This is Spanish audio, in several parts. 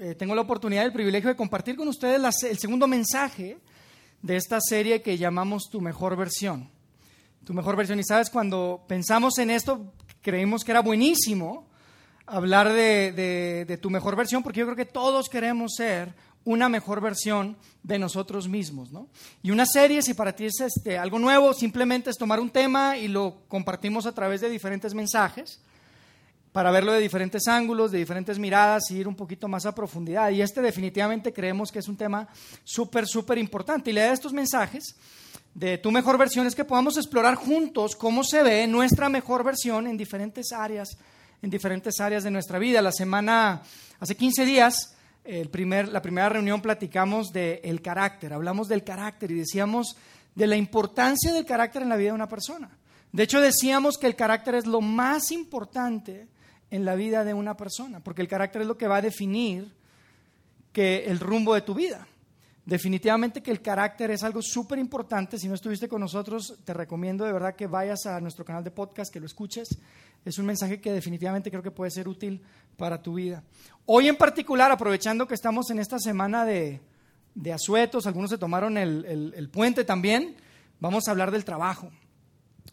eh, tengo la oportunidad y el privilegio de compartir con ustedes el segundo mensaje de esta serie que llamamos Tu mejor versión. Tu mejor versión. Y sabes, cuando pensamos en esto, creímos que era buenísimo hablar de, tu mejor versión, porque yo creo que todos queremos ser una mejor versión de nosotros mismos. Y una serie, si para ti es este, algo nuevo, simplemente es tomar un tema y lo compartimos a través de diferentes mensajes para verlo de diferentes ángulos, de diferentes miradas y ir un poquito más a profundidad. Y este definitivamente creemos que es un tema súper, súper importante. Y idea de estos mensajes, de tu mejor versión, es que podamos explorar juntos cómo se ve nuestra mejor versión en diferentes áreas, en diferentes áreas de nuestra vida. La semana, hace 15 días, el primer, la primera reunión platicamos del carácter, hablamos del carácter y decíamos de la importancia del carácter en la vida de una persona. De hecho, decíamos que el carácter es lo más importante en la vida de una persona, porque el carácter es lo que va a definir que el rumbo de tu vida. Definitivamente que el carácter es algo súper importante. Si no estuviste con nosotros, te recomiendo de verdad que vayas a nuestro canal de podcast, que lo escuches. Es un mensaje que definitivamente creo que puede ser útil para tu vida. Hoy en particular, aprovechando que estamos en esta semana de, de asuetos, algunos se tomaron el, el puente también, vamos a hablar del trabajo.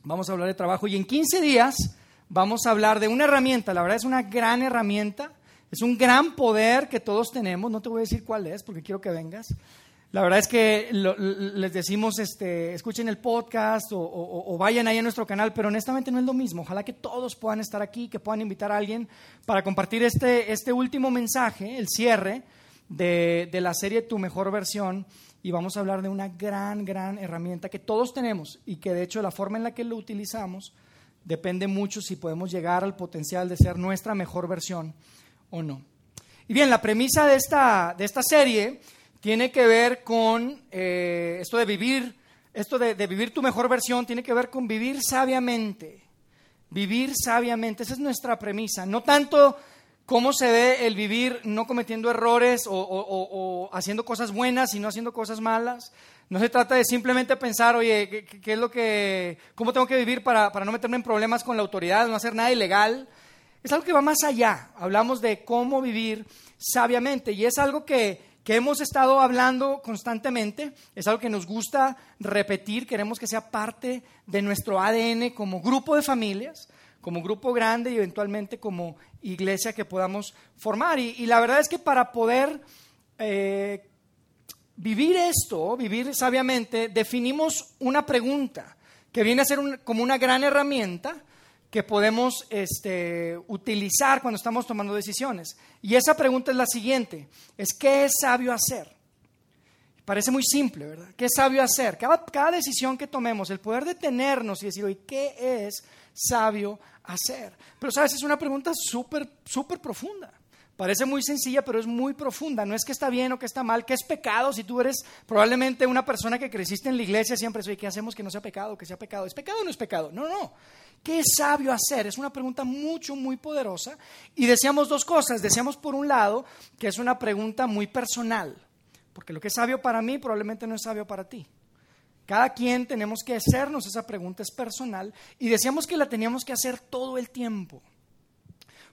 Vamos a hablar de trabajo y en 15 días vamos a hablar de una herramienta, la verdad es una gran herramienta, es un gran poder que todos tenemos, no te voy a decir cuál es porque quiero que vengas. La verdad es que les decimos, este, escuchen el podcast o, vayan ahí a nuestro canal, pero honestamente no es lo mismo. Ojalá que todos puedan estar aquí, que puedan invitar a alguien para compartir este, este último mensaje, el cierre de, de la serie Tu Mejor Versión. Y vamos a hablar de una gran, gran herramienta que todos tenemos y que de hecho la forma en la que lo utilizamos depende mucho si podemos llegar al potencial de ser nuestra mejor versión o no. Y bien, la premisa de esta, de esta serie tiene que ver con eh, esto de vivir, esto de, vivir tu mejor versión, tiene que ver con vivir sabiamente. Vivir sabiamente, esa es nuestra premisa. No tanto cómo se ve el vivir no cometiendo errores o, haciendo cosas buenas y no haciendo cosas malas. No se trata de simplemente pensar, oye, ¿qué, es lo que, cómo tengo que vivir para, para no meterme en problemas con la autoridad, no hacer nada ilegal. Es algo que va más allá. Hablamos de cómo vivir sabiamente y es algo que, que hemos estado hablando constantemente, es algo que nos gusta repetir, queremos que sea parte de nuestro ADN como grupo de familias, como grupo grande y eventualmente como iglesia que podamos formar. Y, la verdad es que para poder eh, vivir esto, vivir sabiamente, definimos una pregunta que viene a ser como una gran herramienta que podemos este, utilizar cuando estamos tomando decisiones. Y esa pregunta es la siguiente, es ¿qué es sabio hacer? Parece muy simple, ¿verdad? ¿Qué es sabio hacer? Cada, decisión que tomemos, el poder detenernos y decir, oye, ¿qué es sabio hacer? Pero, ¿sabes? Es una pregunta súper, súper profunda. Parece muy sencilla, pero es muy profunda. No es que está bien o que está mal, que es pecado. Si tú eres probablemente una persona que creciste en la iglesia, siempre es, ¿qué hacemos que no sea pecado, que sea pecado? ¿Es pecado o no es pecado? No, no. ¿Qué es sabio hacer? Es una pregunta mucho, muy poderosa. Y decíamos dos cosas. Decíamos, por un lado, que es una pregunta muy personal, porque lo que es sabio para mí probablemente no es sabio para ti. Cada quien tenemos que hacernos esa pregunta, es personal, y decíamos que la teníamos que hacer todo el tiempo.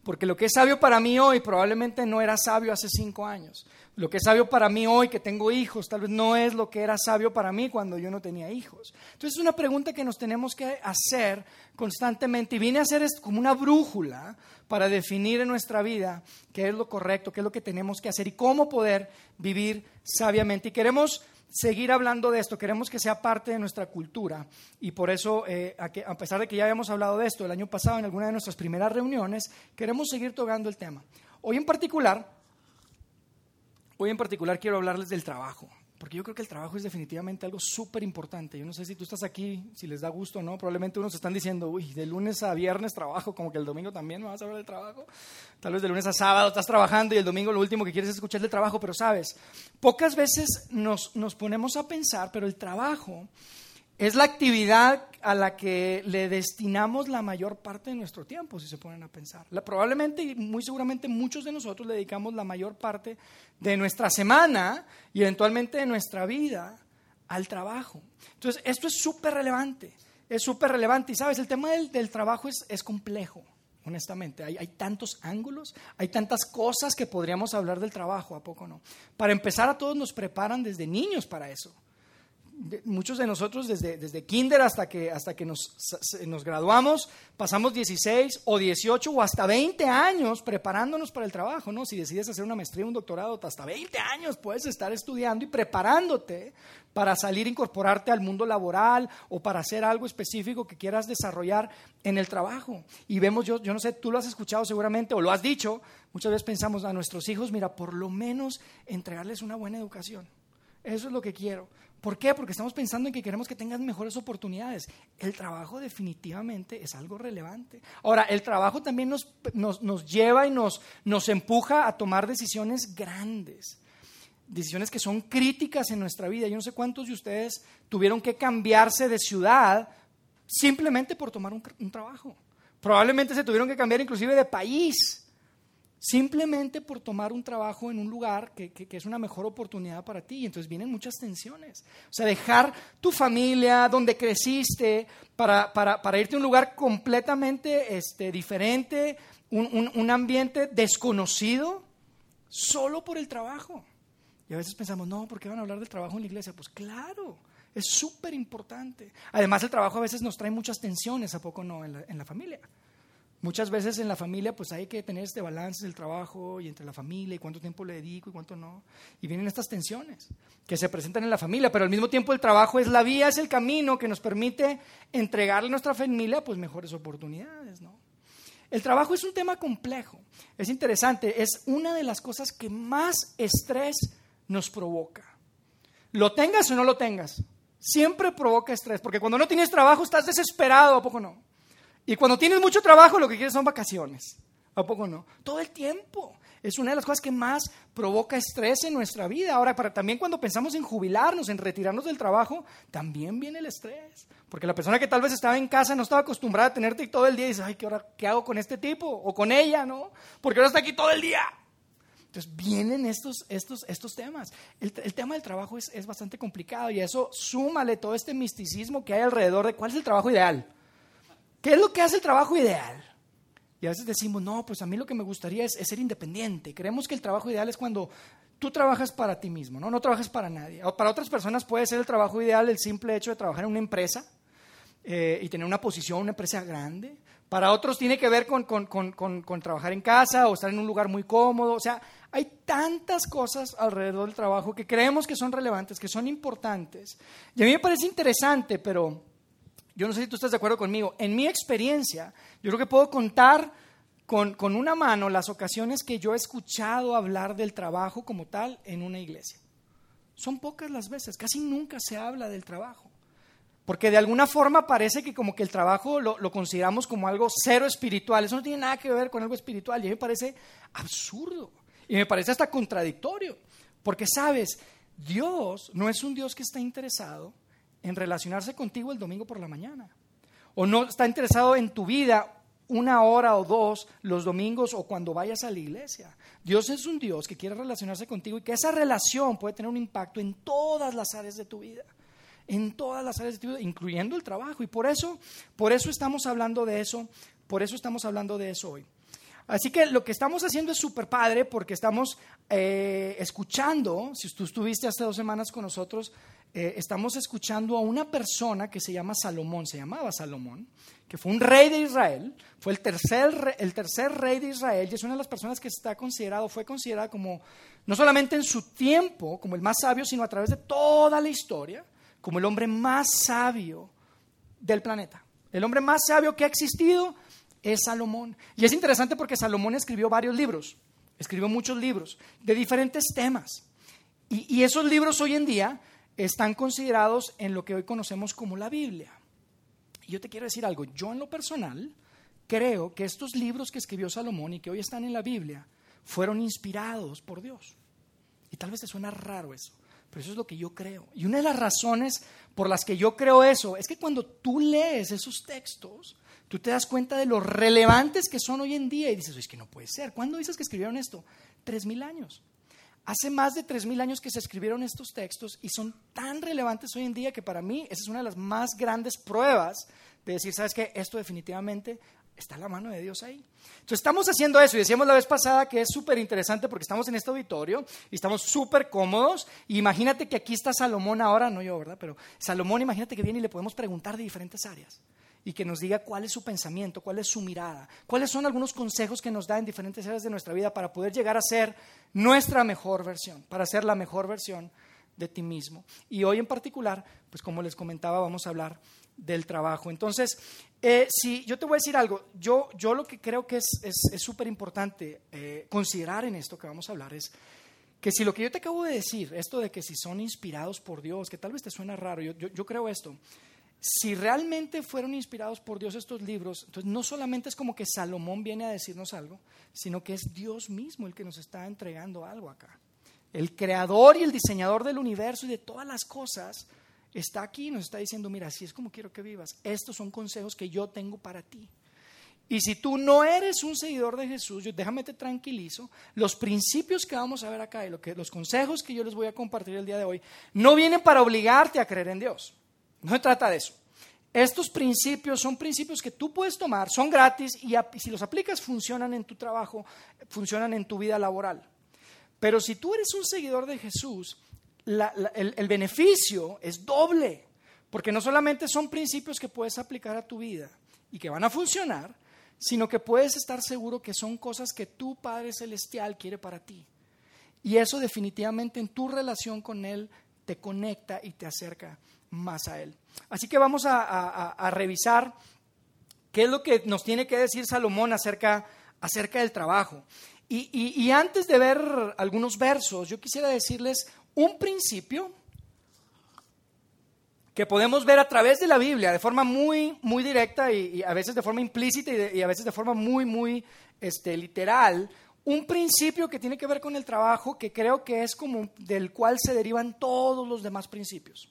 Porque lo que es sabio para mí hoy probablemente no era sabio hace cinco años. Lo que es sabio para mí hoy, que tengo hijos, tal vez no es lo que era sabio para mí cuando yo no tenía hijos. Entonces es una pregunta que nos tenemos que hacer constantemente y viene a ser como una brújula para definir en nuestra vida qué es lo correcto, qué es lo que tenemos que hacer y cómo poder vivir sabiamente. Y queremos seguir hablando de esto, queremos que sea parte de nuestra cultura y por eso, eh, a, pesar de que ya habíamos hablado de esto el año pasado en alguna de nuestras primeras reuniones, queremos seguir tocando el tema. Hoy en particular, hoy en particular quiero hablarles del trabajo porque yo creo que el trabajo es definitivamente algo súper importante. Yo no sé si tú estás aquí, si les da gusto o no, probablemente unos están diciendo, uy, de lunes a viernes trabajo, como que el domingo también me vas a hablar del trabajo. Tal vez de lunes a sábado estás trabajando y el domingo lo último que quieres es escuchar del trabajo, pero sabes, pocas veces nos, nos ponemos a pensar, pero el trabajo es la actividad a la que le destinamos la mayor parte de nuestro tiempo, si se ponen a pensar. probablemente y muy seguramente muchos de nosotros le dedicamos la mayor parte de nuestra semana y eventualmente de nuestra vida al trabajo. Entonces, esto es súper relevante, es súper relevante. Y sabes, el tema del, trabajo es, es complejo, honestamente. Hay, hay, tantos ángulos, hay tantas cosas que podríamos hablar del trabajo, ¿a poco no? Para empezar, a todos nos preparan desde niños para eso muchos de nosotros desde, desde kinder hasta que, hasta que nos, nos, graduamos, pasamos 16 o 18 o hasta 20 años preparándonos para el trabajo, ¿no? Si decides hacer una maestría, un doctorado, hasta 20 años puedes estar estudiando y preparándote para salir, incorporarte al mundo laboral o para hacer algo específico que quieras desarrollar en el trabajo. Y vemos, yo, yo no sé, tú lo has escuchado seguramente o lo has dicho, muchas veces pensamos a nuestros hijos, mira, por lo menos entregarles una buena educación. Eso es lo que quiero. ¿Por qué? Porque estamos pensando en que queremos que tengan mejores oportunidades. El trabajo definitivamente es algo relevante. Ahora, el trabajo también nos, nos, lleva y nos, nos empuja a tomar decisiones grandes, decisiones que son críticas en nuestra vida. Yo no sé cuántos de ustedes tuvieron que cambiarse de ciudad simplemente por tomar un, un trabajo. Probablemente se tuvieron que cambiar inclusive de país simplemente por tomar un trabajo en un lugar que, es una mejor oportunidad para ti. Y entonces vienen muchas tensiones. O sea, dejar tu familia, donde creciste, para, irte a un lugar completamente este, diferente, un, ambiente desconocido, solo por el trabajo. Y a veces pensamos, no, ¿por qué van a hablar del trabajo en la iglesia? Pues claro, es súper importante. Además, el trabajo a veces nos trae muchas tensiones, ¿a poco no? en la familia. Muchas veces en la familia pues hay que tener este balance del trabajo y entre la familia y cuánto tiempo le dedico y cuánto no. Y vienen estas tensiones que se presentan en la familia, pero al mismo tiempo el trabajo es la vía, es el camino que nos permite entregarle a nuestra familia pues mejores oportunidades, ¿no? El trabajo es un tema complejo, es interesante, es una de las cosas que más estrés nos provoca. Lo tengas o no lo tengas, siempre provoca estrés, porque cuando no tienes trabajo estás desesperado, ¿a poco no? Y cuando tienes mucho trabajo, lo que quieres son vacaciones. ¿A poco no? Todo el tiempo. Es una de las cosas que más provoca estrés en nuestra vida. Ahora, para, también cuando pensamos en jubilarnos, en retirarnos del trabajo, también viene el estrés. Porque la persona que tal vez estaba en casa no estaba acostumbrada a tenerte todo el día y dice, ay, ¿qué, hora, ¿qué hago con este tipo? O con ella, ¿no? Porque ahora está aquí todo el día. Entonces vienen estos, estos, estos temas. El, tema del trabajo es, es bastante complicado y eso súmale todo este misticismo que hay alrededor de cuál es el trabajo ideal. ¿Qué es lo que hace el trabajo ideal? Y a veces decimos, no, pues a mí lo que me gustaría es, ser independiente. Creemos que el trabajo ideal es cuando tú trabajas para ti mismo, ¿no? No trabajas para nadie. Para otras personas puede ser el trabajo ideal el simple hecho de trabajar en una empresa eh, y tener una posición, una empresa grande. Para otros tiene que ver con, con, trabajar en casa o estar en un lugar muy cómodo. O sea, hay tantas cosas alrededor del trabajo que creemos que son relevantes, que son importantes. Y a mí me parece interesante, pero yo no sé si tú estás de acuerdo conmigo. En mi experiencia, yo creo que puedo contar con, con, una mano las ocasiones que yo he escuchado hablar del trabajo como tal en una iglesia. Son pocas las veces, casi nunca se habla del trabajo. Porque de alguna forma parece que como que el trabajo lo, lo, consideramos como algo cero espiritual. Eso no tiene nada que ver con algo espiritual. Y a mí me parece absurdo. Y me parece hasta contradictorio. Porque sabes, Dios no es un Dios que está interesado en relacionarse contigo el domingo por la mañana. O no está interesado en tu vida una hora o dos los domingos o cuando vayas a la iglesia. Dios es un Dios que quiere relacionarse contigo y que esa relación puede tener un impacto en todas las áreas de tu vida. En todas las áreas de tu vida, incluyendo el trabajo. Y por eso, por eso estamos hablando de eso, por eso estamos hablando de eso hoy. Así que lo que estamos haciendo es súper padre porque estamos eh, escuchando, si tú estuviste hace dos semanas con nosotros, eh, estamos escuchando a una persona que se llama Salomón, se llamaba Salomón, que fue un rey de Israel, fue el tercer, el tercer rey de Israel y es una de las personas que está considerado, fue considerada como, no solamente en su tiempo, como el más sabio, sino a través de toda la historia, como el hombre más sabio del planeta. El hombre más sabio que ha existido es Salomón. Y es interesante porque Salomón escribió varios libros, escribió muchos libros de diferentes temas. y esos libros hoy en día están considerados en lo que hoy conocemos como la Biblia. Y yo te quiero decir algo, yo en lo personal creo que estos libros que escribió Salomón y que hoy están en la Biblia fueron inspirados por Dios. Y tal vez te suena raro eso, pero eso es lo que yo creo. Y una de las razones por las que yo creo eso es que cuando tú lees esos textos, tú te das cuenta de lo relevantes que son hoy en día y dices, es que no puede ser. ¿Cuándo dices que escribieron esto? Tres mil años. Hace más de 3.000 años que se escribieron estos textos y son tan relevantes hoy en día que para mí esa es una de las más grandes pruebas de decir, ¿sabes qué? Esto definitivamente está la mano de Dios ahí. Entonces estamos haciendo eso y decíamos la vez pasada que es súper interesante porque estamos en este auditorio y estamos súper cómodos. imagínate que aquí está Salomón ahora, no yo, ¿verdad? Pero Salomón, imagínate que viene y le podemos preguntar de diferentes áreas y que nos diga cuál es su pensamiento, cuál es su mirada, cuáles son algunos consejos que nos da en diferentes áreas de nuestra vida para poder llegar a ser nuestra mejor versión, para ser la mejor versión de ti mismo. Y hoy en particular, pues como les comentaba, vamos a hablar del trabajo. Entonces, eh, si yo te voy a decir algo, yo, yo lo que creo que es súper importante eh, considerar en esto que vamos a hablar es que si lo que yo te acabo de decir, esto de que si son inspirados por Dios, que tal vez te suena raro, yo, yo creo esto, si realmente fueron inspirados por Dios estos libros, entonces no solamente es como que Salomón viene a decirnos algo, sino que es Dios mismo el que nos está entregando algo acá. El creador y el diseñador del universo y de todas las cosas está aquí y nos está diciendo, mira, así es como quiero que vivas. Estos son consejos que yo tengo para ti. Y si tú no eres un seguidor de Jesús, yo, déjame te tranquilizo, los principios que vamos a ver acá y los consejos que yo les voy a compartir el día de hoy no vienen para obligarte a creer en Dios. No se trata de eso. Estos principios son principios que tú puedes tomar, son gratis y si los aplicas funcionan en tu trabajo, funcionan en tu vida laboral. Pero si tú eres un seguidor de Jesús, el, beneficio es doble, porque no solamente son principios que puedes aplicar a tu vida y que van a funcionar, sino que puedes estar seguro que son cosas que tu Padre Celestial quiere para ti. Y eso definitivamente en tu relación con Él te conecta y te acerca más a Él. Así que vamos a, revisar qué es lo que nos tiene que decir Salomón acerca, acerca del trabajo. y, antes de ver algunos versos, yo quisiera decirles un principio que podemos ver a través de la Biblia de forma muy, muy directa y, a veces de forma implícita y, a veces de forma muy, muy este, literal, un principio que tiene que ver con el trabajo que creo que es como del cual se derivan todos los demás principios.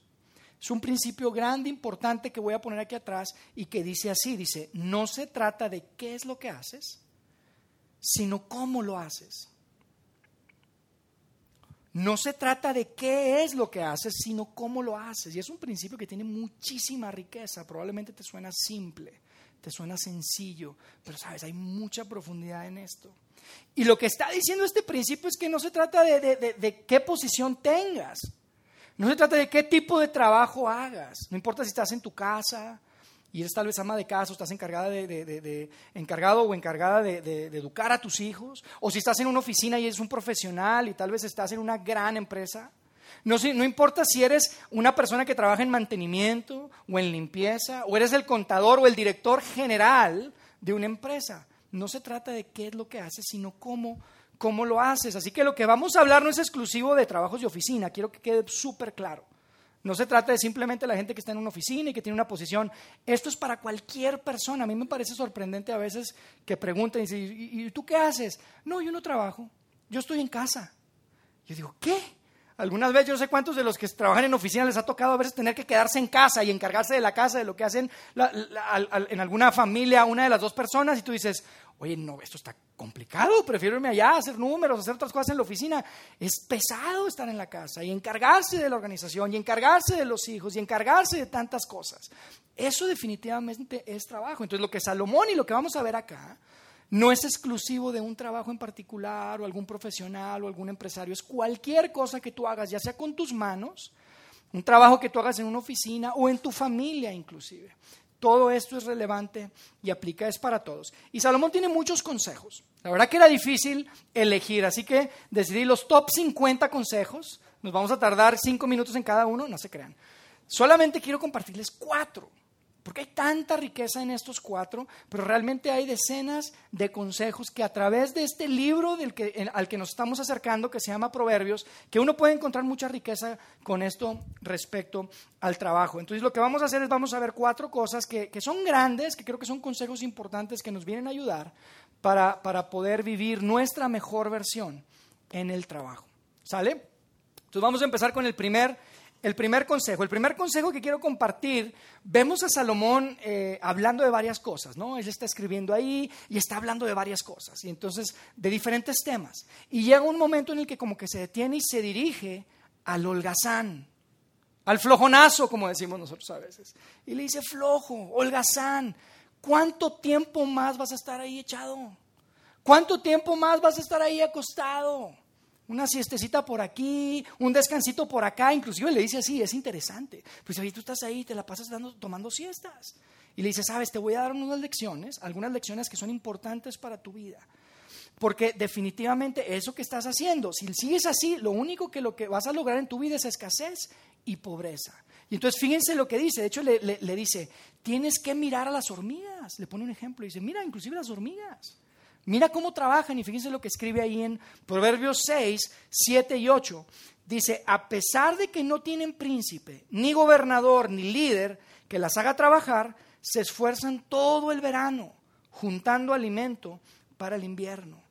Es un principio grande, importante que voy a poner aquí atrás y que dice así, dice, no se trata de qué es lo que haces, sino cómo lo haces. No se trata de qué es lo que haces, sino cómo lo haces. Y es un principio que tiene muchísima riqueza. Probablemente te suena simple, te suena sencillo, pero sabes, hay mucha profundidad en esto. Y lo que está diciendo este principio es que no se trata de, qué posición tengas. No se trata de qué tipo de trabajo hagas. No importa si estás en tu casa, y eres tal vez ama de casa, o estás encargada de, encargado o encargada de, educar a tus hijos, o si estás en una oficina y eres un profesional y tal vez estás en una gran empresa. No, no importa si eres una persona que trabaja en mantenimiento o en limpieza, o eres el contador o el director general de una empresa. No se trata de qué es lo que haces, sino cómo, cómo lo haces. Así que lo que vamos a hablar no es exclusivo de trabajos de oficina, quiero que quede súper claro. No se trata de simplemente la gente que está en una oficina y que tiene una posición. Esto es para cualquier persona. A mí me parece sorprendente a veces que pregunten y ¿y tú qué haces? No, yo no trabajo. Yo estoy en casa. Yo digo, ¿qué? Algunas veces yo sé cuántos de los que trabajan en oficina les ha tocado a veces tener que quedarse en casa y encargarse de la casa, de lo que hacen en alguna familia, una de las dos personas, y tú dices, oye, no, esto está complicado, prefiero irme allá, hacer números, hacer otras cosas en la oficina. Es pesado estar en la casa y encargarse de la organización y encargarse de los hijos y encargarse de tantas cosas. Eso definitivamente es trabajo. Entonces lo que Salomón y lo que vamos a ver acá no es exclusivo de un trabajo en particular o algún profesional o algún empresario, es cualquier cosa que tú hagas, ya sea con tus manos, un trabajo que tú hagas en una oficina o en tu familia inclusive. Todo esto es relevante y aplica es para todos. Y Salomón tiene muchos consejos. La verdad que era difícil elegir, así que decidí los top 50 consejos. Nos vamos a tardar cinco minutos en cada uno, no se crean. Solamente quiero compartirles cuatro porque hay tanta riqueza en estos cuatro, pero realmente hay decenas de consejos que a través de este libro del que, al que nos estamos acercando, que se llama Proverbios, que uno puede encontrar mucha riqueza con esto respecto al trabajo. Entonces lo que vamos a hacer es vamos a ver cuatro cosas que, son grandes, que creo que son consejos importantes que nos vienen a ayudar para, para poder vivir nuestra mejor versión en el trabajo. ¿Sale? Entonces vamos a empezar con el primer el primer consejo. El primer consejo que quiero compartir, vemos a Salomón eh, hablando de varias cosas, ¿no? Él está escribiendo ahí y está hablando de varias cosas, y entonces de diferentes temas. Y llega un momento en el que como que se detiene y se dirige al holgazán, al flojonazo, como decimos nosotros a veces. Y le dice, flojo, holgazán, ¿cuánto tiempo más vas a estar ahí echado? ¿Cuánto tiempo más vas a estar ahí acostado? Una siestecita por aquí, un descansito por acá, inclusive le dice así, es interesante. Pues ahí tú estás ahí, te la pasas dando, tomando siestas. Y le dice, sabes, te voy a dar unas lecciones, algunas lecciones que son importantes para tu vida. Porque definitivamente eso que estás haciendo, si sigues así, lo único que lo que vas a lograr en tu vida es escasez y pobreza. Y entonces fíjense lo que dice, de hecho le, le dice, tienes que mirar a las hormigas. Le pone un ejemplo, dice, mira, inclusive las hormigas. Mira cómo trabajan y fíjense lo que escribe ahí en Proverbios 6, 7 y 8. Dice, a pesar de que no tienen príncipe, ni gobernador, ni líder que las haga trabajar, se esfuerzan todo el verano juntando alimento para el invierno.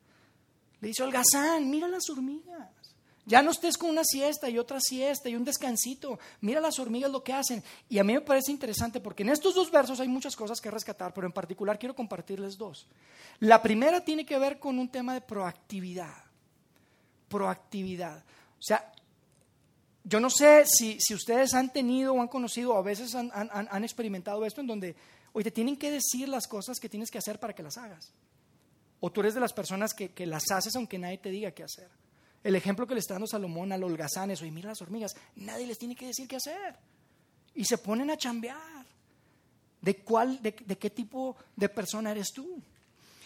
Le dice Holgazán, mira las hormigas. Ya no estés con una siesta y otra siesta y un descansito. Mira las hormigas lo que hacen. Y a mí me parece interesante porque en estos dos versos hay muchas cosas que rescatar, pero en particular quiero compartirles dos. La primera tiene que ver con un tema de proactividad. Proactividad. O sea, yo no sé si, ustedes han tenido o han conocido o a veces han, experimentado esto en donde, hoy te tienen que decir las cosas que tienes que hacer para que las hagas. O tú eres de las personas que, que las haces aunque nadie te diga qué hacer. El ejemplo que le está dando Salomón a los holgazanes, oye, mira las hormigas, nadie les tiene que decir qué hacer. Y se ponen a chambear. ¿De, cuál, de, qué tipo de persona eres tú?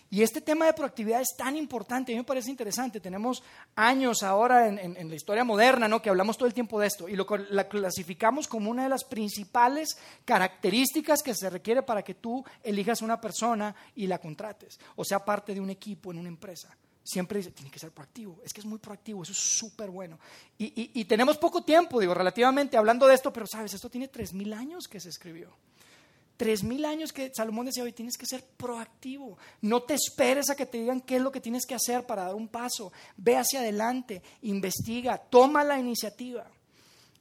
Y este tema de proactividad es tan importante, a mí me parece interesante. Tenemos años ahora en, la historia moderna, ¿no? Que hablamos todo el tiempo de esto y lo la clasificamos como una de las principales características que se requiere para que tú elijas una persona y la contrates, o sea, parte de un equipo en una empresa siempre dice, tiene que ser proactivo. Es que es muy proactivo, eso es súper bueno. Y, tenemos poco tiempo, digo, relativamente hablando de esto, pero sabes, esto tiene tres mil años que se escribió. Tres mil años que Salomón decía, hoy tienes que ser proactivo. No te esperes a que te digan qué es lo que tienes que hacer para dar un paso. Ve hacia adelante, investiga, toma la iniciativa.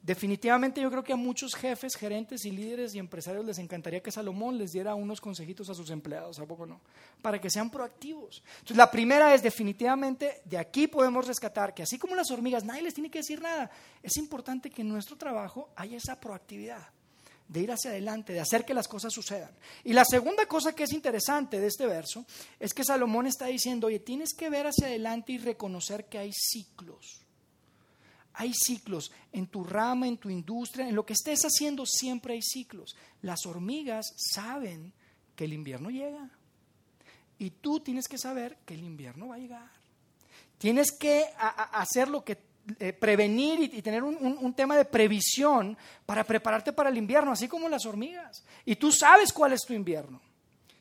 Definitivamente yo creo que a muchos jefes, gerentes y líderes y empresarios les encantaría que Salomón les diera unos consejitos a sus empleados, ¿a poco no? Para que sean proactivos. Entonces la primera es definitivamente, de aquí podemos rescatar que así como las hormigas, nadie les tiene que decir nada, es importante que en nuestro trabajo haya esa proactividad de ir hacia adelante, de hacer que las cosas sucedan. Y la segunda cosa que es interesante de este verso es que Salomón está diciendo, oye, tienes que ver hacia adelante y reconocer que hay ciclos. Hay ciclos en tu rama, en tu industria, en lo que estés haciendo siempre hay ciclos. Las hormigas saben que el invierno llega. Y tú tienes que saber que el invierno va a llegar. Tienes que hacer lo que eh, prevenir y, tener un, tema de previsión para prepararte para el invierno, así como las hormigas. Y tú sabes cuál es tu invierno.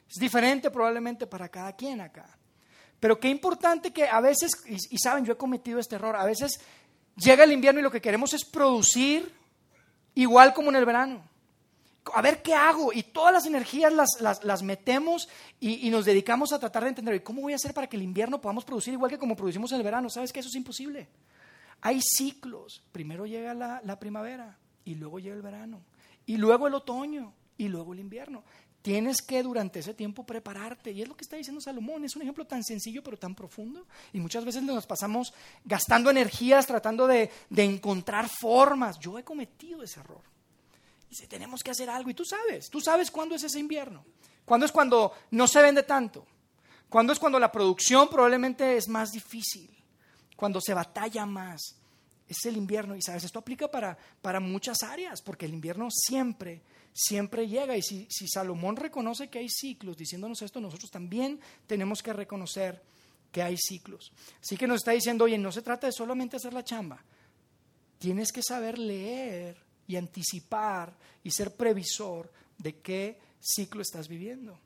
Es diferente probablemente para cada quien acá. Pero qué importante que a veces, y saben, yo he cometido este error, a veces Llega el invierno y lo que queremos es producir igual como en el verano. A ver qué hago. Y todas las energías las, metemos y, nos dedicamos a tratar de entender cómo voy a hacer para que el invierno podamos producir igual que como producimos en el verano. ¿Sabes que eso es imposible? Hay ciclos. Primero llega la primavera y luego llega el verano y luego el otoño y luego el invierno. Tienes que durante ese tiempo prepararte. Y es lo que está diciendo Salomón. Es un ejemplo tan sencillo pero tan profundo. Y muchas veces nos pasamos gastando energías tratando de, encontrar formas. Yo he cometido ese error. Si tenemos que hacer algo. Y tú sabes, tú sabes cuándo es ese invierno. Cuándo es cuando no se vende tanto. Cuándo es cuando la producción probablemente es más difícil. Cuando se batalla más. Es el invierno. Y sabes, esto aplica para, para muchas áreas. Porque el invierno siempre siempre llega. Y si, Salomón reconoce que hay ciclos, diciéndonos esto, nosotros también tenemos que reconocer que hay ciclos. Así que nos está diciendo, oye, no se trata de solamente hacer la chamba. Tienes que saber leer y anticipar y ser previsor de qué ciclo estás viviendo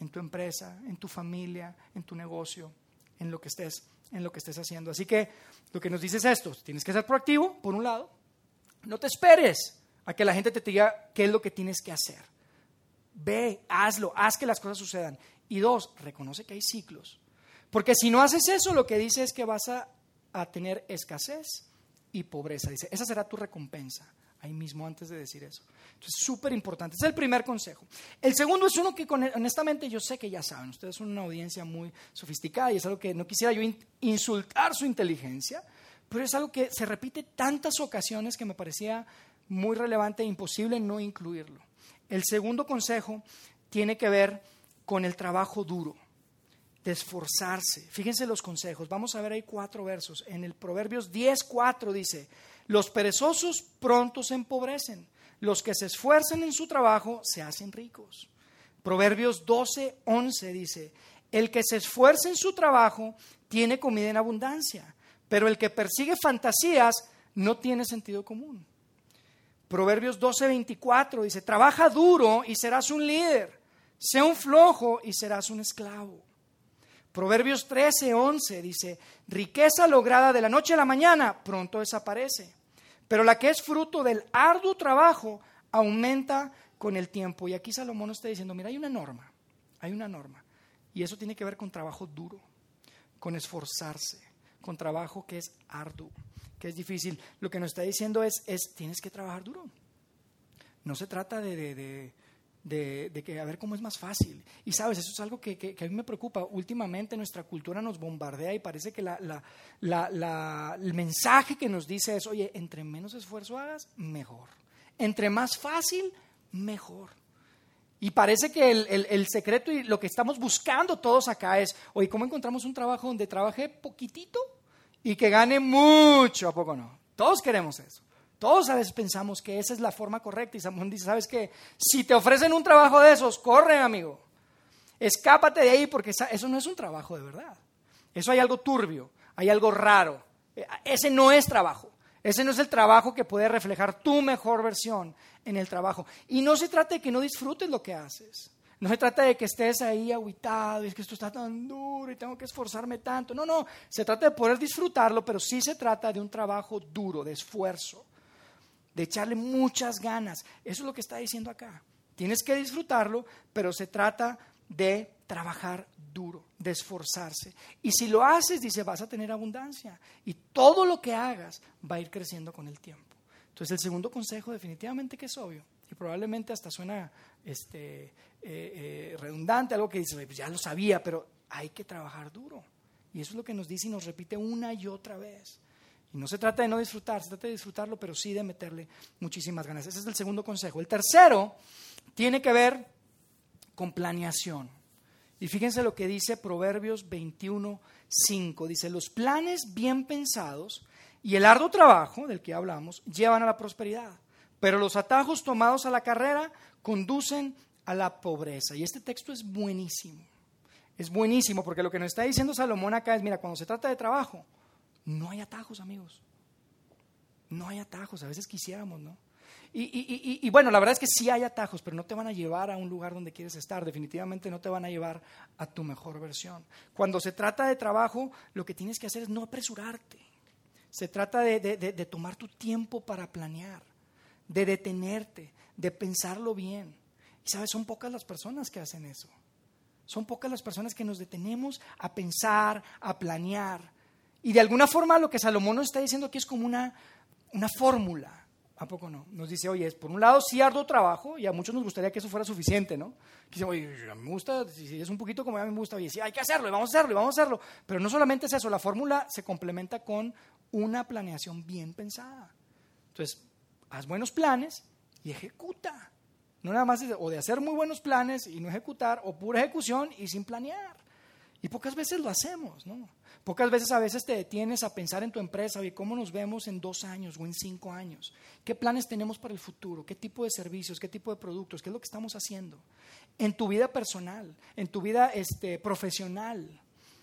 en tu empresa, en tu familia, en tu negocio, en lo que estés, en lo que estés haciendo. Así que lo que nos dice es esto, tienes que ser proactivo, por un lado, no te esperes a que la gente te diga qué es lo que tienes que hacer. Ve, hazlo, haz que las cosas sucedan. Y dos, reconoce que hay ciclos. Porque si no haces eso, lo que dice es que vas a, tener escasez y pobreza. Dice, esa será tu recompensa. Ahí mismo antes de decir eso. Entonces, súper importante. Es el primer consejo. El segundo es uno que honestamente yo sé que ya saben. Ustedes son una audiencia muy sofisticada y es algo que no quisiera yo insultar su inteligencia, pero es algo que se repite tantas ocasiones que me parecía muy relevante e imposible no incluirlo. El segundo consejo tiene que ver con el trabajo duro, de esforzarse. Fíjense los consejos. Vamos a ver ahí cuatro versos. En el Proverbios 10, 4 dice, los perezosos pronto se empobrecen, los que se esfuerzan en su trabajo se hacen ricos. Proverbios 12, 11 dice, el que se esfuerza en su trabajo tiene comida en abundancia, pero el que persigue fantasías no tiene sentido común. Proverbios 12, 24 dice, trabaja duro y serás un líder, sea un flojo y serás un esclavo. Proverbios 13, 11 dice, riqueza lograda de la noche a la mañana pronto desaparece, pero la que es fruto del arduo trabajo aumenta con el tiempo. Y aquí Salomón está diciendo, mira, hay una norma, hay una norma. Y eso tiene que ver con trabajo duro, con esforzarse, con trabajo que es arduo, que es difícil. Lo que nos está diciendo es, es tienes que trabajar duro. No se trata de, de, que a ver cómo es más fácil. Y sabes, eso es algo que, que, a mí me preocupa. Últimamente nuestra cultura nos bombardea y parece que la, la, la, el mensaje que nos dice es, oye, entre menos esfuerzo hagas, mejor. Entre más fácil, mejor. Y parece que el, secreto y lo que estamos buscando todos acá es, oye, ¿cómo encontramos un trabajo donde trabaje poquitito y que gane mucho? ¿A poco no? Todos queremos eso. Todos a veces pensamos que esa es la forma correcta y Samuel dice, ¿sabes qué? Si te ofrecen un trabajo de esos, corre, amigo. Escápate de ahí porque eso no es un trabajo de verdad. Eso hay algo turbio, hay algo raro. E, ese no es trabajo. Ese no es el trabajo que puede reflejar tu mejor versión en el trabajo. Y no se trata de que no disfrutes lo que haces. No se trata de que estés ahí aguitado y es que esto está tan duro y tengo que esforzarme tanto. No, no, se trata de poder disfrutarlo, pero sí se trata de un trabajo duro, de esfuerzo, de echarle muchas ganas. Eso es lo que está diciendo acá. Tienes que disfrutarlo, pero se trata de trabajar duro, de esforzarse. Y si lo haces, dice, vas a tener abundancia. Y todo lo que hagas va a ir creciendo con el tiempo. Entonces el segundo consejo definitivamente que es obvio, y probablemente hasta suena este, eh, eh, redundante, algo que dice, pues ya lo sabía, pero hay que trabajar duro. Y eso es lo que nos dice y nos repite una y otra vez. Y no se trata de no disfrutar, se trata de disfrutarlo, pero sí de meterle muchísimas ganas. Ese es el segundo consejo. El tercero tiene que ver con planeación. Y fíjense lo que dice Proverbios 21, 5. Dice, los planes bien pensados y el arduo trabajo del que hablamos llevan a la prosperidad, pero los atajos tomados a la carrera conducen a la pobreza. Y este texto es buenísimo. Es buenísimo porque lo que nos está diciendo Salomón acá es, mira, cuando se trata de trabajo, no hay atajos, amigos. No hay atajos, a veces quisiéramos, ¿no? Y, y, bueno, la verdad es que sí hay atajos, pero no te van a llevar a un lugar donde quieres estar, definitivamente no te van a llevar a tu mejor versión. Cuando se trata de trabajo, lo que tienes que hacer es no apresurarte. Se trata de, tomar tu tiempo para planear, de detenerte, de pensarlo bien. Y sabes, son pocas las personas que hacen eso. Son pocas las personas que nos detenemos a pensar, a planear. Y de alguna forma lo que Salomón nos está diciendo aquí es como una, una fórmula. ¿A poco no? Nos dice, oye, por un lado sí arduo trabajo, y a muchos nos gustaría que eso fuera suficiente, ¿no? Dice, oye, me gusta, si es un poquito como a mí me gusta, oye, sí, hay que hacerlo, y vamos a hacerlo, y vamos a hacerlo. Pero no solamente es eso, la fórmula se complementa con una planeación bien pensada. Entonces, haz buenos planes y ejecuta. No nada más o de hacer muy buenos planes y no ejecutar, o pura ejecución y sin planear. Y pocas veces lo hacemos, ¿no? Pocas veces a veces te detienes a pensar en tu empresa, y cómo nos vemos en dos años o en cinco años. ¿Qué planes tenemos para el futuro? ¿Qué tipo de servicios? ¿Qué tipo de productos? ¿Qué es lo que estamos haciendo? En tu vida personal, en tu vida este, profesional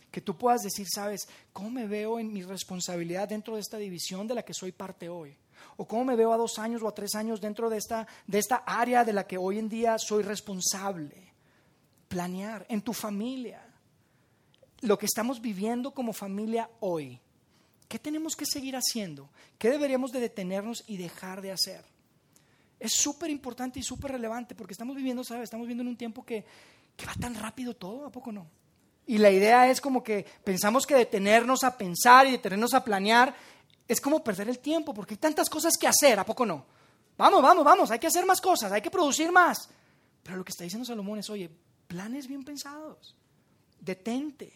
que tú puedas decir, sabes, ¿cómo me veo en mi responsabilidad dentro de esta división de la que soy parte hoy? ¿O cómo me veo a dos años o a tres años dentro de esta, de esta área de la que hoy en día soy responsable? Planear en tu familia. Lo que estamos viviendo como familia hoy. ¿Qué tenemos que seguir haciendo? ¿Qué deberíamos de detenernos y dejar de hacer? Es súper importante y súper relevante porque estamos viviendo, ¿sabes? Estamos viviendo en un tiempo que, que va tan rápido todo, ¿a poco no? Y la idea es como que pensamos que detenernos a pensar y detenernos a planear es como perder el tiempo, porque hay tantas cosas que hacer, ¿a poco no? Vamos, vamos, vamos, hay que hacer más cosas, hay que producir más. Pero lo que está diciendo Salomón es, oye, planes bien pensados, detente,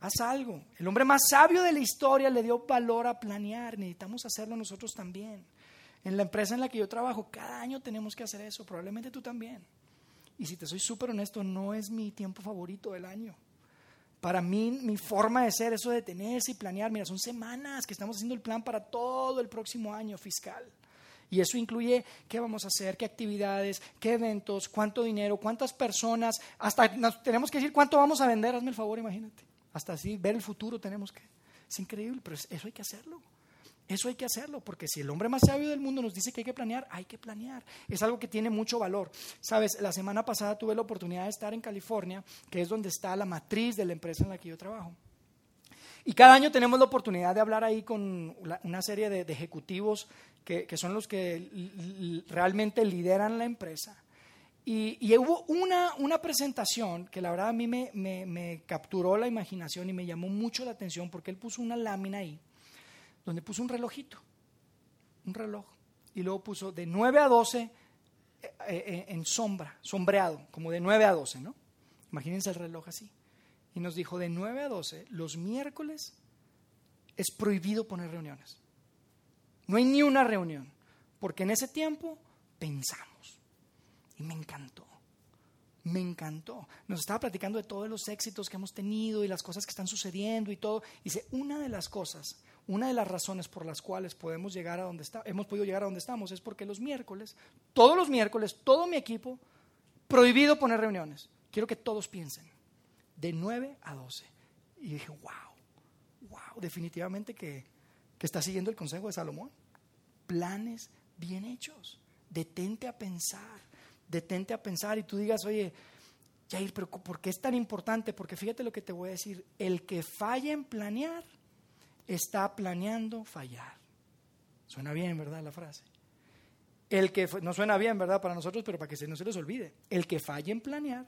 haz algo. El hombre más sabio de la historia le dio valor a planear, necesitamos hacerlo nosotros también. En la empresa en la que yo trabajo, cada año tenemos que hacer eso, probablemente tú también. Y si te soy súper honesto, no es mi tiempo favorito del año. Para mí, mi forma de ser, eso de detenerse y planear, mira, son semanas que estamos haciendo el plan para todo el próximo año fiscal. Y eso incluye qué vamos a hacer, qué actividades, qué eventos, cuánto dinero, cuántas personas, hasta tenemos que decir cuánto vamos a vender, hazme el favor, imagínate. Hasta así, ver el futuro tenemos que. Es increíble, pero eso hay que hacerlo. Eso hay que hacerlo, porque si el hombre más sabio del mundo nos dice que hay que planear, hay que planear. Es algo que tiene mucho valor. Sabes, la semana pasada tuve la oportunidad de estar en California, que es donde está la matriz de la empresa en la que yo trabajo. Y cada año tenemos la oportunidad de hablar ahí con una serie de, ejecutivos que, son los que realmente lideran la empresa. Y, hubo una, una, presentación que la verdad a mí me, me capturó la imaginación y me llamó mucho la atención porque él puso una lámina ahí donde puso un relojito, un reloj, y luego puso de 9 a 12 eh, eh, en sombra, sombreado, como de 9 a 12, ¿no? Imagínense el reloj así. Y nos dijo, de 9 a 12, los miércoles es prohibido poner reuniones. No hay ni una reunión, porque en ese tiempo pensamos. Y me encantó, me encantó. Nos estaba platicando de todos los éxitos que hemos tenido y las cosas que están sucediendo y todo. Dice, una de las cosas una de las razones por las cuales podemos llegar a donde está, hemos podido llegar a donde estamos es porque los miércoles, todos los miércoles, todo mi equipo, prohibido poner reuniones. Quiero que todos piensen, de 9 a 12. Y dije, wow, wow, definitivamente que, que está siguiendo el consejo de Salomón. Planes bien hechos. Detente a pensar, detente a pensar y tú digas, oye, Jair, pero ¿por qué es tan importante? Porque fíjate lo que te voy a decir, el que falla en planear, está planeando fallar. Suena bien, ¿verdad? La frase. El que no suena bien, ¿verdad? Para nosotros, pero para que no se les olvide. El que falle en planear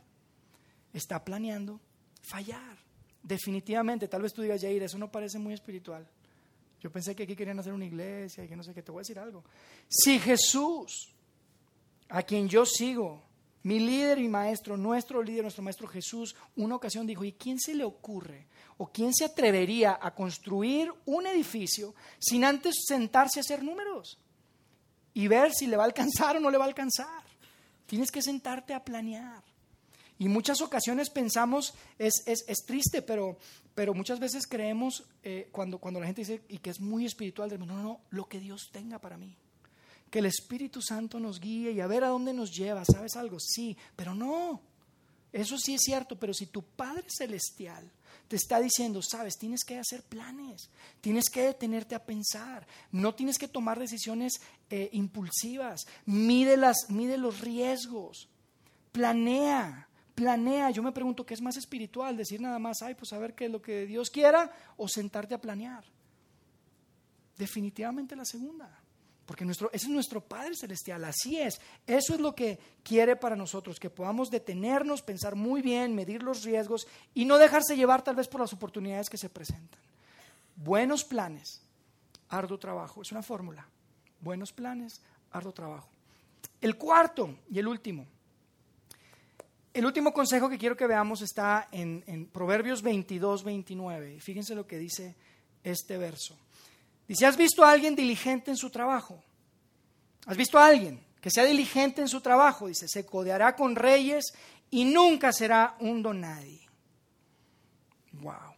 está planeando fallar. Definitivamente, tal vez tú digas, Jair, eso no parece muy espiritual. Yo pensé que aquí querían hacer una iglesia y que no sé qué, te voy a decir algo. Si Jesús, a quien yo sigo, mi líder y maestro, nuestro líder, nuestro maestro Jesús, una ocasión dijo, ¿y quién se le ocurre o quién se atrevería a construir un edificio sin antes sentarse a hacer números y ver si le va a alcanzar o no le va a alcanzar? Tienes que sentarte a planear. Y muchas ocasiones pensamos, es, es, triste, pero, pero muchas veces creemos eh, cuando, cuando la gente dice, y que es muy espiritual, no, no, no, lo que Dios tenga para mí que el Espíritu Santo nos guíe y a ver a dónde nos lleva. ¿Sabes algo? Sí, pero no. Eso sí es cierto, pero si tu Padre Celestial te está diciendo, sabes, tienes que hacer planes, tienes que detenerte a pensar, no tienes que tomar decisiones eh, impulsivas, mide, las, mide los riesgos, planea, planea. Yo me pregunto, ¿qué es más espiritual? Decir nada más, ay, pues a ver qué es lo que Dios quiera o sentarte a planear. Definitivamente la segunda. Porque nuestro, ese es nuestro Padre Celestial, así es. Eso es lo que quiere para nosotros, que podamos detenernos, pensar muy bien, medir los riesgos y no dejarse llevar tal vez por las oportunidades que se presentan. Buenos planes, arduo trabajo, es una fórmula. Buenos planes, arduo trabajo. El cuarto y el último. El último consejo que quiero que veamos está en, en Proverbios 22, 29. Fíjense lo que dice este verso. Dice, ¿has visto a alguien diligente en su trabajo? ¿Has visto a alguien que sea diligente en su trabajo? Dice, se codeará con reyes y nunca será un donadie. Wow.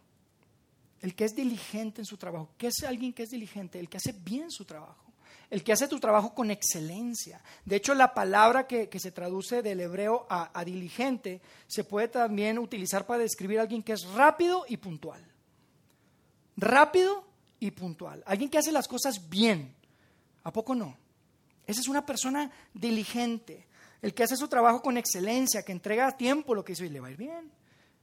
El que es diligente en su trabajo. ¿Qué es alguien que es diligente? El que hace bien su trabajo. El que hace tu trabajo con excelencia. De hecho, la palabra que, se traduce del hebreo a, a diligente se puede también utilizar para describir a alguien que es rápido y puntual. Rápido puntual. Alguien que hace las cosas bien. ¿A poco no? Esa es una persona diligente. El que hace su trabajo con excelencia, que entrega a tiempo lo que hizo y le va a ir bien.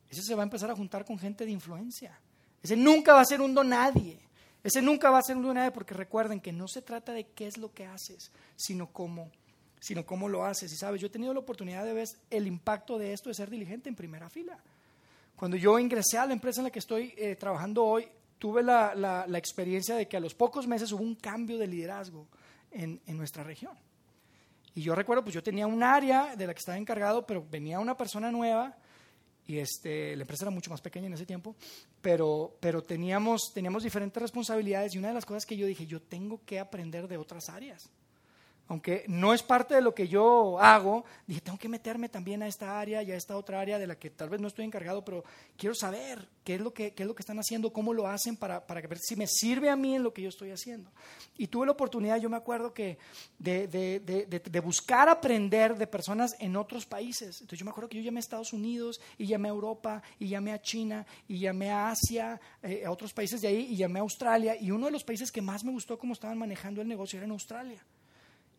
Ese se va a empezar a juntar con gente de influencia. Ese nunca va a ser un don nadie. Ese nunca va a ser un don nadie porque recuerden que no se trata de qué es lo que haces, sino cómo, sino cómo lo haces. Y sabes, yo he tenido la oportunidad de ver el impacto de esto de ser diligente en primera fila. Cuando yo ingresé a la empresa en la que estoy eh, trabajando hoy, tuve la, la, experiencia de que a los pocos meses hubo un cambio de liderazgo en, en, nuestra región. Y yo recuerdo, pues yo tenía un área de la que estaba encargado, pero venía una persona nueva y este, la empresa era mucho más pequeña en ese tiempo, pero, pero teníamos, teníamos diferentes responsabilidades y una de las cosas que yo dije, yo tengo que aprender de otras áreas. Aunque no es parte de lo que yo hago, dije, tengo que meterme también a esta área y a esta otra área de la que tal vez no estoy encargado, pero quiero saber qué es lo que, es lo que están haciendo, cómo lo hacen para, para, ver si me sirve a mí en lo que yo estoy haciendo. Y tuve la oportunidad, yo me acuerdo que de, de, de, de buscar aprender de personas en otros países. Entonces yo me acuerdo que yo llamé a Estados Unidos y llamé a Europa y llamé a China y llamé a Asia, eh, a otros países de ahí y llamé a Australia. Y uno de los países que más me gustó cómo estaban manejando el negocio era en Australia.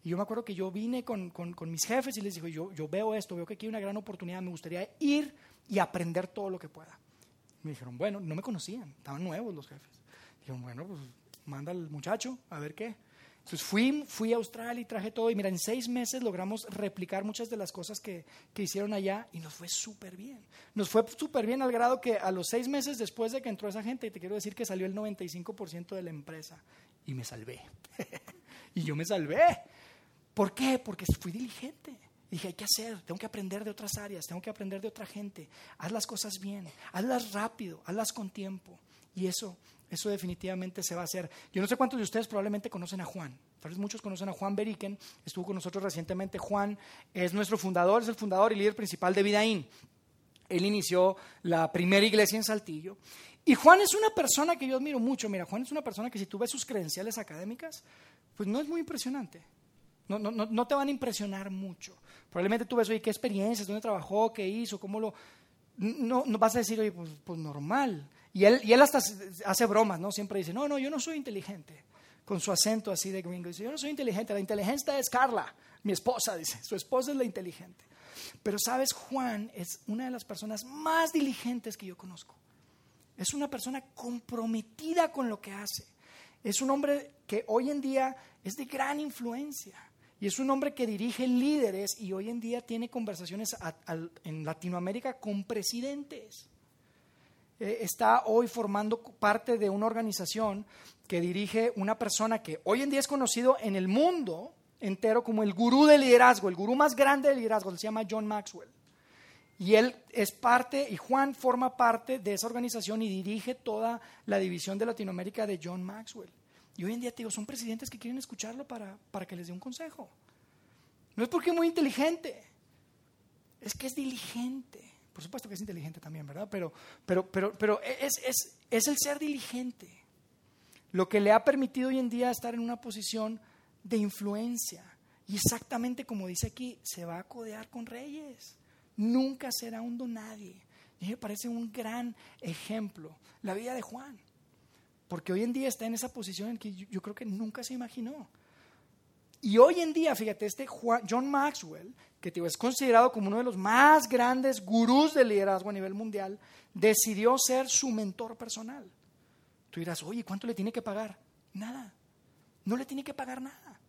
Y yo me acuerdo que yo vine con, mis jefes y les dije, yo, yo veo esto, veo que aquí hay una gran oportunidad, me gustaría ir y aprender todo lo que pueda. Me dijeron, bueno, no me conocían, estaban nuevos los jefes. Dijeron, bueno, pues manda al muchacho a ver qué. Entonces fui, fui a Australia y traje todo y mira, en seis meses logramos replicar muchas de las cosas que, que hicieron allá y nos fue súper bien. Nos fue súper bien al grado que a los seis meses después de que entró esa gente, te quiero decir que salió el 95% de la empresa y me salvé. y yo me salvé. ¿Por qué? Porque fui diligente. Dije, hay que hacer, tengo que aprender de otras áreas, tengo que aprender de otra gente. Haz las cosas bien, hazlas rápido, hazlas con tiempo. Y eso, eso definitivamente se va a hacer. Yo no sé cuántos de ustedes probablemente conocen a Juan. Tal vez muchos conocen a Juan Beriken, estuvo con nosotros recientemente. Juan es nuestro fundador, es el fundador y líder principal de Vidaín. Él inició la primera iglesia en Saltillo. Y Juan es una persona que yo admiro mucho. Mira, Juan es una persona que si tú ves sus credenciales académicas, pues no es muy impresionante. No, no, no, te van a impresionar mucho. Probablemente tú ves, oye, qué experiencias, dónde trabajó, qué hizo, cómo lo... No, no vas a decir, oye, pues, pues, normal. Y él, y él hasta hace bromas, ¿no? Siempre dice, no, no, yo no soy inteligente. Con su acento así de gringo. Dice, yo no soy inteligente, la inteligencia es Carla, mi esposa, dice. Su esposa es la inteligente. Pero sabes, Juan es una de las personas más diligentes que yo conozco. Es una persona comprometida con lo que hace. Es un hombre que hoy en día es de gran influencia. Y es un hombre que dirige líderes y hoy en día tiene conversaciones en Latinoamérica con presidentes. Eh, está hoy formando parte de una organización que dirige una persona que hoy en día es conocido en el mundo entero como el gurú de liderazgo, el gurú más grande de liderazgo, se llama John Maxwell. Y él es parte, y Juan forma parte de esa organización y dirige toda la división de Latinoamérica de John Maxwell. Y hoy en día te digo, son presidentes que quieren escucharlo para, para que les dé un consejo. No es porque es muy inteligente, es que es diligente. Por supuesto que es inteligente también, ¿verdad? Pero, pero, pero, pero es, es, es el ser diligente lo que le ha permitido hoy en día estar en una posición de influencia. Y exactamente como dice aquí, se va a codear con reyes. Nunca será un donadie. Y me parece un gran ejemplo la vida de Juan. Porque hoy en día está en esa posición en que yo, creo que nunca se imaginó. Y hoy en día, fíjate, este John Maxwell, que es considerado como uno de los más grandes gurús del liderazgo a nivel mundial, decidió ser su mentor personal. Tú dirás, oye, ¿cuánto le tiene que pagar? Nada. No le tiene que pagar nada.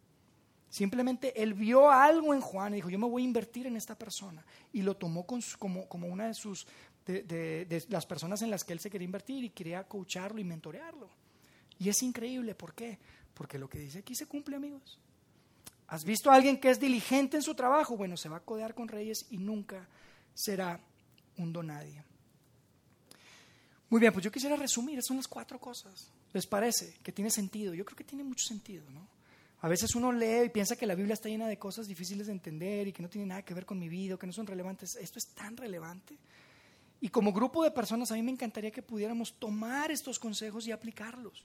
Simplemente él vio algo en Juan y dijo, yo me voy a invertir en esta persona. Y lo tomó como una de sus de, las personas en las que él se quería invertir y quería coacharlo y mentorearlo. Y es increíble, ¿por qué? Porque lo que dice aquí se cumple, amigos. ¿Has visto a alguien que es diligente en su trabajo? Bueno, se va a codear con reyes y nunca será un donadie. Muy bien, pues yo quisiera resumir, son las cuatro cosas. ¿Les parece que tiene sentido? Yo creo que tiene mucho sentido, ¿no? A veces uno lee y piensa que la Biblia está llena de cosas difíciles de entender y que no tiene nada que ver con mi vida, que no son relevantes. Esto es tan relevante. Y como grupo de personas, a mí me encantaría que pudiéramos tomar estos consejos y aplicarlos.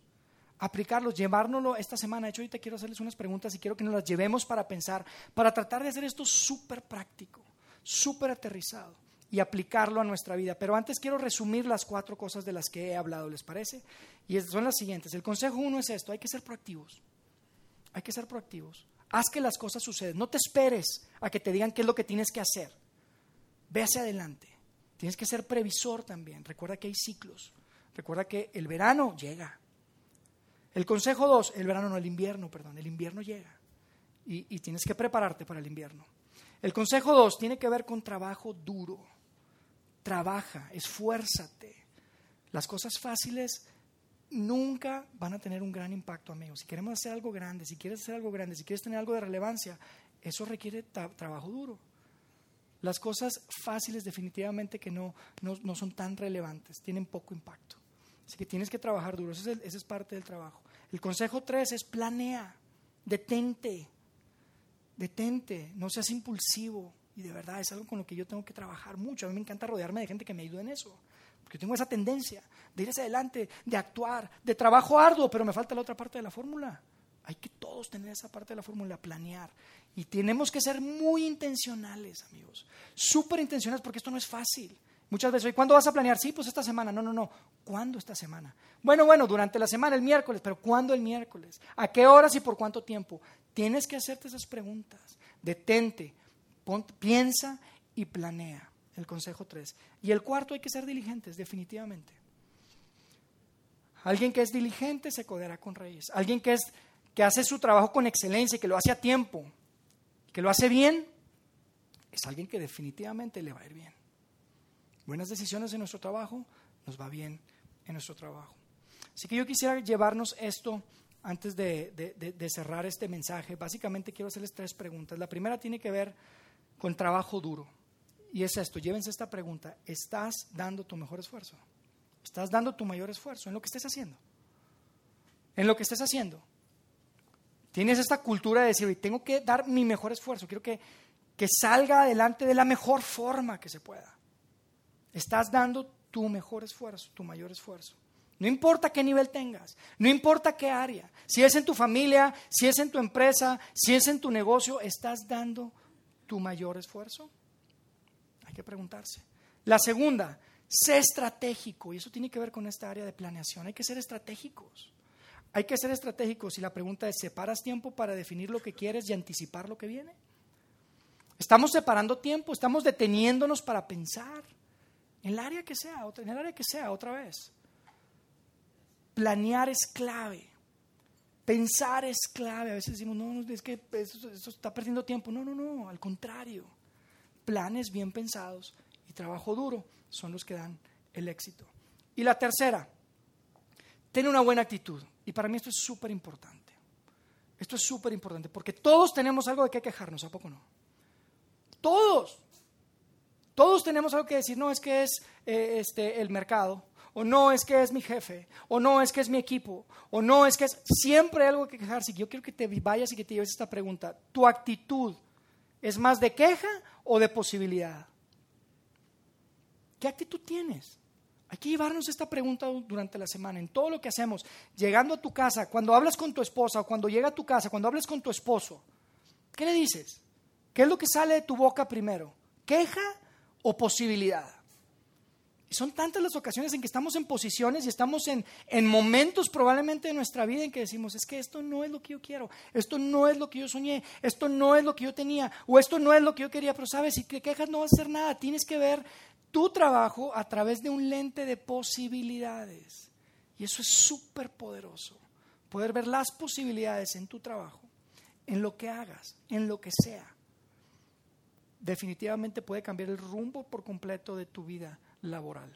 Aplicarlos, llevárnoslo esta semana. De hecho, ahorita quiero hacerles unas preguntas y quiero que nos las llevemos para pensar, para tratar de hacer esto súper práctico, súper aterrizado y aplicarlo a nuestra vida. Pero antes quiero resumir las cuatro cosas de las que he hablado, ¿les parece? Y son las siguientes. El consejo uno es esto, hay que ser proactivos. Hay que ser proactivos. Haz que las cosas sucedan. No te esperes a que te digan qué es lo que tienes que hacer. Ve hacia adelante. Tienes que ser previsor también. Recuerda que hay ciclos. Recuerda que el verano llega. El consejo dos, el verano no, el invierno, perdón, el invierno llega. Y, tienes que prepararte para el invierno. El consejo dos tiene que ver con trabajo duro. Trabaja, esfuérzate. Las cosas fáciles nunca van a tener un gran impacto, amigos. Si queremos hacer algo grande, si quieres hacer algo grande, si quieres tener algo de relevancia, eso requiere trabajo duro. Las cosas fáciles definitivamente que no, no, son tan relevantes, tienen poco impacto. Así que tienes que trabajar duro, ese es, parte del trabajo. El consejo tres es planea, detente, detente, no seas impulsivo. Y de verdad es algo con lo que yo tengo que trabajar mucho. A mí me encanta rodearme de gente que me ayude en eso. Porque tengo esa tendencia de ir hacia adelante, de actuar, de trabajo arduo, pero me falta la otra parte de la fórmula. Hay que todos tener esa parte de la fórmula, planear. Y tenemos que ser muy intencionales, amigos. Súper intencionales porque esto no es fácil. Muchas veces, ¿cuándo vas a planear? Sí, pues esta semana. No, no, no. ¿Cuándo esta semana? Bueno, bueno, durante la semana, el miércoles, pero ¿cuándo el miércoles? ¿A qué horas y por cuánto tiempo? Tienes que hacerte esas preguntas. Detente, piensa y planea. El consejo 3. Y el cuarto, hay que ser diligentes, definitivamente. Alguien que es diligente se codeará con reyes. Alguien que, es, que hace su trabajo con excelencia que lo hace a tiempo, que lo hace bien, es alguien que definitivamente le va a ir bien. Buenas decisiones en nuestro trabajo, nos va bien en nuestro trabajo. Así que yo quisiera llevarnos esto antes de, de cerrar este mensaje. Básicamente quiero hacerles tres preguntas. La primera tiene que ver con trabajo duro. Y es esto, llévense esta pregunta, ¿estás dando tu mejor esfuerzo? ¿Estás dando tu mayor esfuerzo en lo que estés haciendo? En lo que estés haciendo. Tienes esta cultura de decir, tengo que dar mi mejor esfuerzo, quiero que, que salga adelante de la mejor forma que se pueda. Estás dando tu mejor esfuerzo, tu mayor esfuerzo. No importa qué nivel tengas, no importa qué área, si es en tu familia, si es en tu empresa, si es en tu negocio, ¿estás dando tu mayor esfuerzo? Hay que preguntarse. La segunda, sé estratégico. Y eso tiene que ver con esta área de planeación. Hay que ser estratégicos. Hay que ser estratégicos. Y la pregunta es, ¿separas tiempo para definir lo que quieres y anticipar lo que viene? Estamos separando tiempo, estamos deteniéndonos para pensar. En el área que sea, en el área que sea, otra vez. Planear es clave. Pensar es clave. A veces decimos, no, es que eso está perdiendo tiempo. No, no, no, al contrario planes bien pensados y trabajo duro son los que dan el éxito. Y la tercera, tener una buena actitud. Y para mí esto es súper importante. Esto es súper importante porque todos tenemos algo de qué quejarnos, ¿a poco no? Todos. Todos tenemos algo que decir, no es que es eh, este, el mercado, o no es que es mi jefe, o no es que es mi equipo, o no es que es... Siempre algo que quejarse. Yo quiero que te vayas y que te lleves esta pregunta. Tu actitud ¿Es más de queja o de posibilidad? ¿Qué actitud tienes? Hay que llevarnos esta pregunta durante la semana, en todo lo que hacemos, llegando a tu casa, cuando hablas con tu esposa o cuando llega a tu casa, cuando hablas con tu esposo. ¿Qué le dices? ¿Qué es lo que sale de tu boca primero? ¿Queja o posibilidad? Y son tantas las ocasiones en que estamos en posiciones y estamos en, en, momentos probablemente de nuestra vida en que decimos, es que esto no es lo que yo quiero, esto no es lo que yo soñé, esto no es lo que yo tenía, o esto no es lo que yo quería, pero sabes, si te quejas no va a hacer nada, tienes que ver tu trabajo a través de un lente de posibilidades. Y eso es súper poderoso, poder ver las posibilidades en tu trabajo, en lo que hagas, en lo que sea. Definitivamente puede cambiar el rumbo por completo de tu vida laboral.